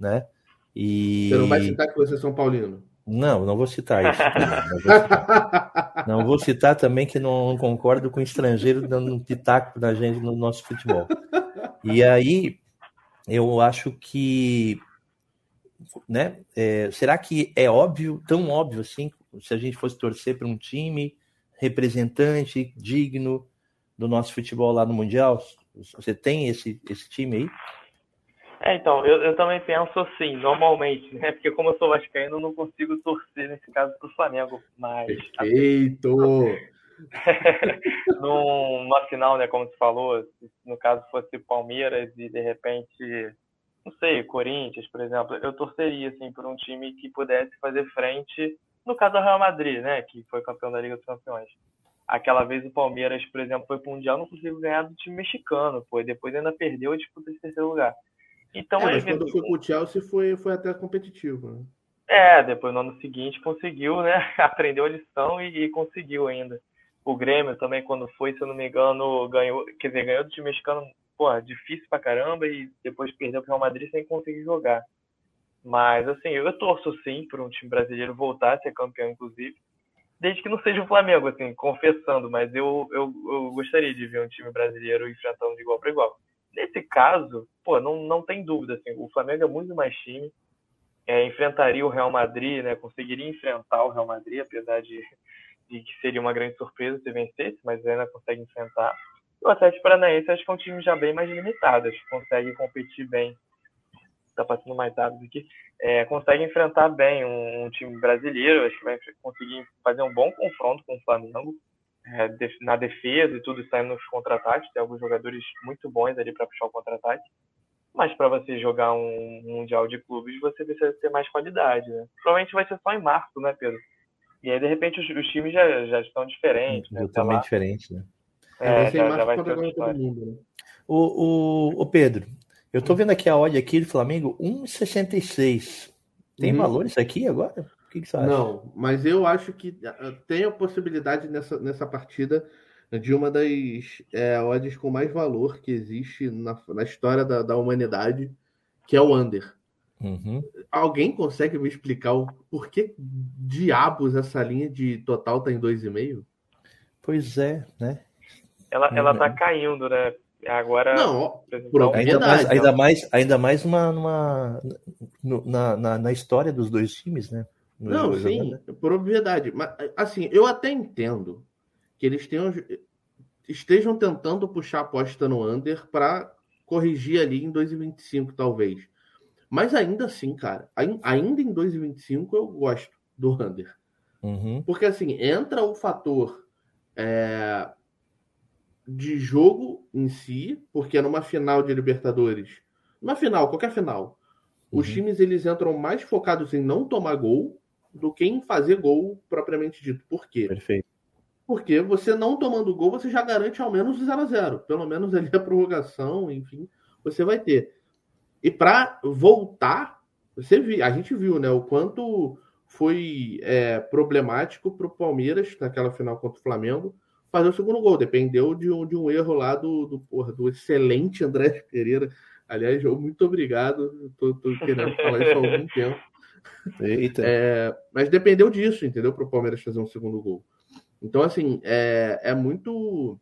né? E... Você não vai citar que você é São Paulino? Não, não vou citar isso. Não vou citar, não vou citar também que não concordo com estrangeiro dando um pitaco na gente no nosso futebol. E aí, eu acho que, né? É, será que é óbvio, tão óbvio assim, se a gente fosse torcer para um time representante, digno do nosso futebol lá no Mundial? Você tem esse, esse time aí? É, então, eu, eu também penso assim, normalmente, né? Porque como eu sou vascaíno, eu não consigo torcer, nesse caso, para o Flamengo, mas... Perfeito! numa final, né, como você falou, no caso fosse Palmeiras e, de repente, não sei, Corinthians, por exemplo, eu torceria, assim, por um time que pudesse fazer frente, no caso do Real Madrid, né, que foi campeão da Liga dos Campeões. Aquela vez o Palmeiras, por exemplo, foi para o Mundial, não conseguiu ganhar do time mexicano, pô, e depois ainda perdeu a disputa de terceiro lugar. Então, é, mas quando foi pro Chelsea foi, foi até competitivo, né? É, depois no ano seguinte conseguiu, né? Aprendeu a lição e, e, conseguiu ainda. O Grêmio também, quando foi, se eu não me engano, ganhou, quer dizer, ganhou do time mexicano, porra, difícil pra caramba, e depois perdeu pro Real Madrid sem conseguir jogar. Mas, assim, eu torço sim para um time brasileiro voltar a ser campeão, inclusive, desde que não seja o Flamengo, assim, confessando, mas eu, eu, eu gostaria de ver um time brasileiro enfrentando de igual para igual. Nesse caso, pô, não, não tem dúvida, assim, o Flamengo é muito mais time, é, enfrentaria o Real Madrid, né, conseguiria enfrentar o Real Madrid, apesar de, de que seria uma grande surpresa se vencesse, mas ainda consegue enfrentar. O Atlético Paranaense acho que é um time já bem mais limitado, acho que consegue competir bem. Tá passando mais rápido aqui. É, consegue enfrentar bem um, um, time brasileiro, acho que vai conseguir fazer um bom confronto com o Flamengo é, na defesa e tudo saindo nos contra-ataques. Tem alguns jogadores muito bons ali para puxar o contra-ataque. Mas para você jogar um Mundial de Clubes, você precisa ter mais qualidade. Né? Provavelmente vai ser só em março, né, Pedro? E aí, de repente, os, os times já, já estão diferentes. Né? Totalmente diferentes, né? É, é já, já vai ser mundo, né? o, o, o Pedro, eu tô vendo aqui a odd aqui do Flamengo, 1,66. Tem uhum. valor isso aqui agora? O que, que, você acha? Não, mas eu acho que ah, tem a possibilidade nessa, nessa partida de uma das é, odds com mais valor que existe na, na história da, da humanidade, que é o under. Uhum. Alguém consegue me explicar o por que diabos essa linha de total tá em 2,5? Pois é, né? Ela, ela tá caindo, né? Agora. Não, por ainda mais, ainda mais, ainda mais uma, numa, na, na, na história dos dois times, né? Não, sim, né? por obviedade. Mas, assim, eu até entendo que eles tenham, estejam tentando puxar a aposta no under para corrigir ali em 2025, talvez. Mas ainda assim, cara, ainda em 2025 eu gosto do under. Uhum. Porque assim, entra o fator é, de jogo em si, porque numa final de Libertadores, numa final, qualquer final, uhum. os times eles entram mais focados em não tomar gol do que em fazer gol propriamente dito. Por quê? Perfeito. Porque você não tomando gol, você já garante ao menos 0 a 0 Pelo menos ali a prorrogação, enfim, você vai ter. E para voltar, você viu, a gente viu né, o quanto foi é, problemático para o Palmeiras naquela final contra o Flamengo fazer o segundo gol. Dependeu de um, de um erro lá do, do, porra, do excelente André Pereira. Aliás, muito obrigado. Estou querendo falar isso há algum tempo. Eita. É, mas dependeu disso, entendeu? Para o Palmeiras fazer um segundo gol. Então, assim, é, é muito.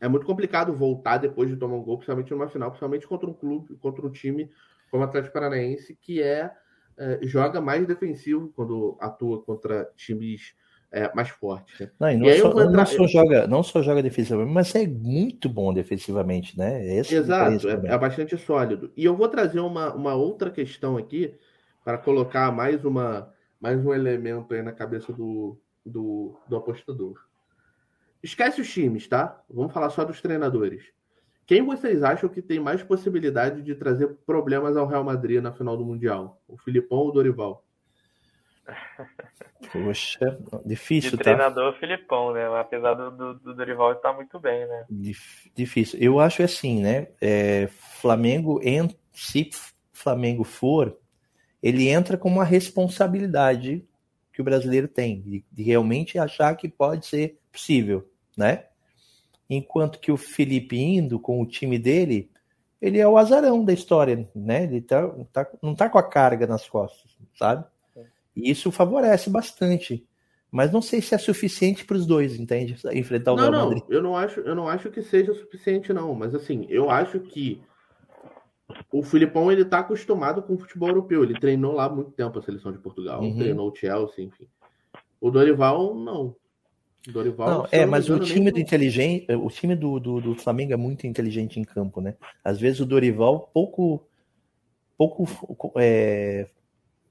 É muito complicado voltar depois de tomar um gol, principalmente numa final, principalmente contra um clube, contra um time como o Atlético Paranaense, que é, é joga mais defensivo quando atua contra times é, mais fortes. Né? Não, não, só, entrar... não, só, joga, não só joga defensivamente, mas é muito bom defensivamente, né? Esse Exato, é, é, bastante sólido. E eu vou trazer uma, uma outra questão aqui para colocar mais, uma, mais um elemento aí na cabeça do, do, do apostador. Esquece os times, tá? Vamos falar só dos treinadores. Quem vocês acham que tem mais possibilidade de trazer problemas ao Real Madrid na final do Mundial? O Filipão ou o Dorival? Poxa, difícil, De tá? treinador Filipão, né? Apesar do, do, do Dorival estar muito bem, né? Dif- Difícil. Eu acho assim, né? É, Flamengo, en- se Flamengo for, ele entra com uma responsabilidade que o brasileiro tem, de, de realmente achar que pode ser possível, né? Enquanto que o Felipe indo com o time dele, ele é o azarão da história, né? Ele tá, tá- não tá com a carga nas costas, sabe? E isso favorece bastante. Mas não sei se é suficiente para os dois, entende? Enfrentar o Não, Real não, Madrid. eu não acho, eu não acho que seja suficiente, não. Mas assim, eu acho que o Filipão ele tá acostumado com o futebol europeu. Ele treinou lá muito tempo a seleção de Portugal, Uhum. treinou o Chelsea, enfim. O Dorival, não. O Dorival, Não, é, não mas o time nem- do inteligente, o time do, do, do Flamengo é muito inteligente em campo, né? Às vezes o Dorival pouco, pouco é,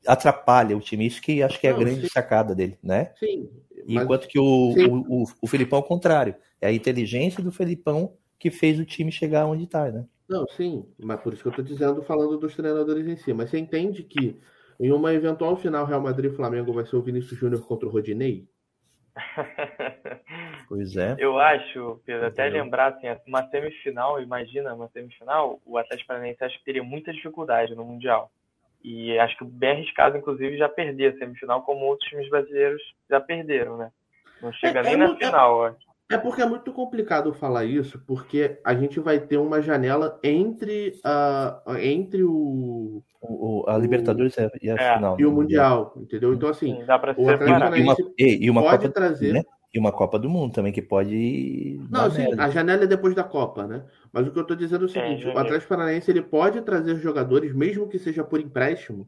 atrapalha o time. Isso que acho que é a Não, grande sim. sacada dele, né? Sim, mas Enquanto que o, Sim. o, o, o Felipão é o contrário. É a inteligência do Felipão que fez o time chegar onde está, né? Não, sim, mas por isso que eu tô dizendo, falando dos treinadores em si. Mas você entende que em uma eventual final Real Madrid e Flamengo vai ser o Vinícius Júnior contra o Rodinei? Pois é. Eu acho, Pedro, até Entendeu? lembrar assim, uma semifinal, imagina, uma semifinal, o Atlético Paranaense acho que teria muita dificuldade no Mundial. E acho que bem arriscado, inclusive, já perder a semifinal, como outros times brasileiros já perderam, né? Não chega É, nem é na muito- final, ó. É porque é muito complicado falar isso, porque a gente vai ter uma janela entre, a, entre o, O, o- a Libertadores é, e a É, final. e o né? Mundial, entendeu? Então, assim, Sim, dá pra se o Atlético. E uma, e uma pode Copa, trazer. né? E uma Copa do Mundo também, que pode. Não, sim, merda. a janela é depois da Copa, né? Mas o que eu tô dizendo é o seguinte: Entendi. o Atlético Paranaense ele pode trazer jogadores, mesmo que seja por empréstimo.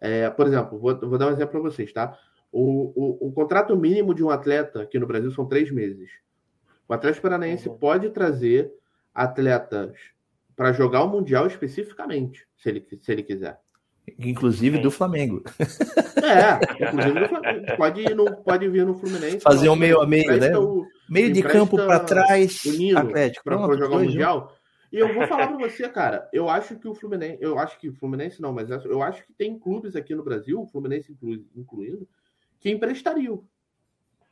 É, por exemplo, vou, vou dar um exemplo para vocês, tá? O, o, o contrato mínimo de um atleta aqui no Brasil são três meses. O Atlético Paranaense Uhum. pode trazer atletas para jogar o Mundial especificamente, se ele, se ele quiser. Inclusive Sim. do Flamengo. É, inclusive no Flamengo. pode, ir no, pode vir no Fluminense. Fazer um meio a meio, né? o- Meio de campo para trás, o Nino Atlético. para Pronto, jogar o Mundial. E eu vou falar para você, cara, eu acho que o Fluminense, eu acho que o Fluminense não, mas eu acho que tem clubes aqui no Brasil, o Fluminense inclu- incluindo, que emprestariam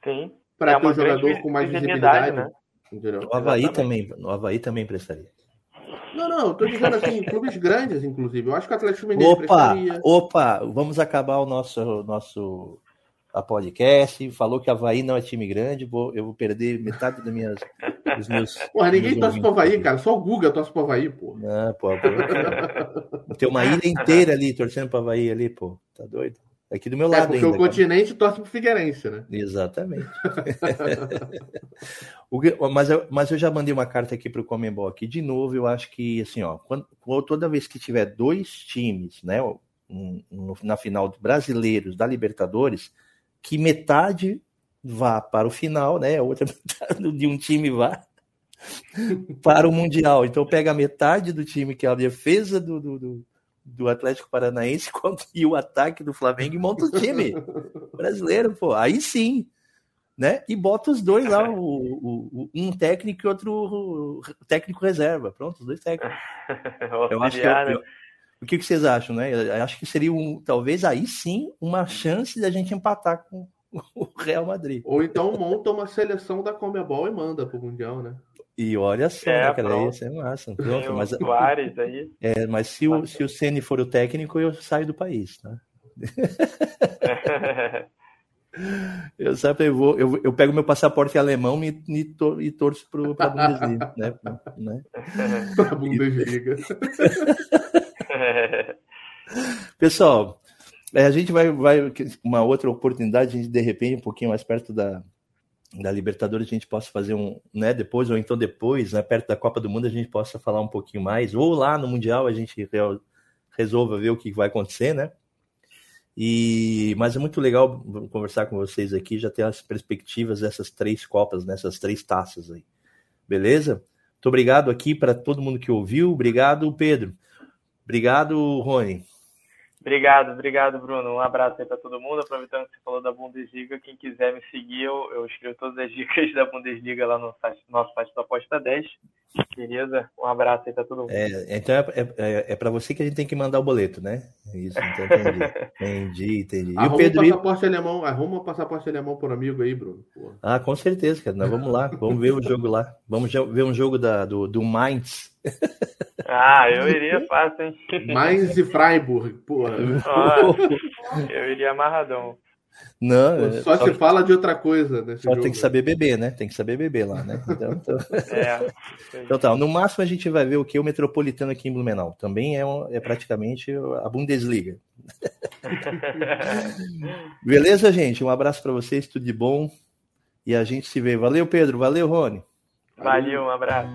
Sim. para É ter um jogador com mais visibilidade, visibilidade. né? Entendeu? No Havaí Exatamente. também, no Havaí também prestaria. Não, não, eu tô dizendo assim, clubes grandes, inclusive. Eu acho que o Atlético Mineiro Opa, prestaria. opa, vamos acabar o nosso nosso a podcast. Falou que Havaí não é time grande, vou, eu vou perder metade das minhas, dos meus. Porra, ninguém torce pro Havaí, cara. Só o Guga torce pro Havaí, pô. Não, pô, pô. Tem uma ilha inteira ali torcendo para Havaí ali, pô. Tá doido? Aqui do meu É, lado porque ainda. o cara. continente torce pro Figueirense, né? Exatamente. O mas, eu, mas eu já mandei uma carta aqui para o Comembol aqui. De novo, eu acho que, assim, ó, quando, toda vez que tiver dois times, né, um- um- na final de brasileiros da Libertadores, que metade vá para o final, né, a outra metade de um time vá para o Mundial. Então pega metade do time, que é a defesa do, do, do- do Atlético Paranaense, e o ataque do Flamengo e monta o time brasileiro, pô. Aí sim, né? E bota os dois lá, o, o- o- um técnico e outro técnico reserva. Pronto, os dois técnicos. Eu acho que eu- né? eu- o que, vocês acham, né? Eu acho que seria um, talvez aí sim uma chance da gente empatar com o Real Madrid. Ou então monta uma seleção da Comebol e manda pro Mundial, né? E olha só, É, né, cara? Isso é massa. Pronto, mas, Soares aí. é, mas se, o, se o Ceni for o técnico, eu saio do país, tá? Eu sempre vou, eu, eu pego meu passaporte alemão e, e, tor- e torço pro, pra Bundesliga, né? né? Pra Bundesliga. Pessoal, é, a gente vai, vai uma outra oportunidade, a gente de repente um pouquinho mais perto da, da Libertadores, a gente possa fazer um, né, depois ou então depois, né, perto da Copa do Mundo, a gente possa falar um pouquinho mais, ou lá no Mundial a gente re- resolva ver o que vai acontecer, né? E, mas é muito legal conversar com vocês aqui, já ter as perspectivas dessas três Copas, nessas três taças aí. Beleza? Muito obrigado aqui para todo mundo que ouviu. Obrigado, Pedro. Obrigado, Rony. Obrigado, obrigado, Bruno. Um abraço aí para todo mundo. Aproveitando que você falou da Bundesliga, quem quiser me seguir, eu, eu escrevo todas as dicas da Bundesliga lá no site, nosso site da Aposta 10. Beleza? Um abraço aí pra todo mundo. É, então é, é, é, é para você que a gente tem que mandar o boleto, né? Isso, então entendi. entendi, entendi. E arruma o Pedro... passaporte alemão, arruma o passaporte alemão por amigo aí, Bruno. Porra. Ah, com certeza, cara. Nós vamos lá, vamos ver o jogo lá. Vamos ver um jogo da, do, do Mainz. Ah, eu iria fácil, hein? Mainz e Freiburg, porra. eu iria amarradão. Não, é, só, se fala de outra coisa. Nesse só jogo. tem que saber beber, né? Tem que saber beber lá, né? Então, então... É, então tá, no máximo a gente vai ver o que o Metropolitano aqui em Blumenau. Também é, um, é praticamente a Bundesliga. Beleza, gente? Um abraço para vocês, tudo de bom. E a gente se vê. Valeu, Pedro. Valeu, Rony. Valeu, um abraço.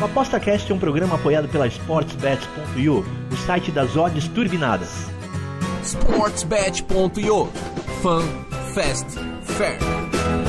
O ApostaCast é um programa apoiado pela SportsBet.io, o site das odds turbinadas sportsbet.io. Fun, fast, fair.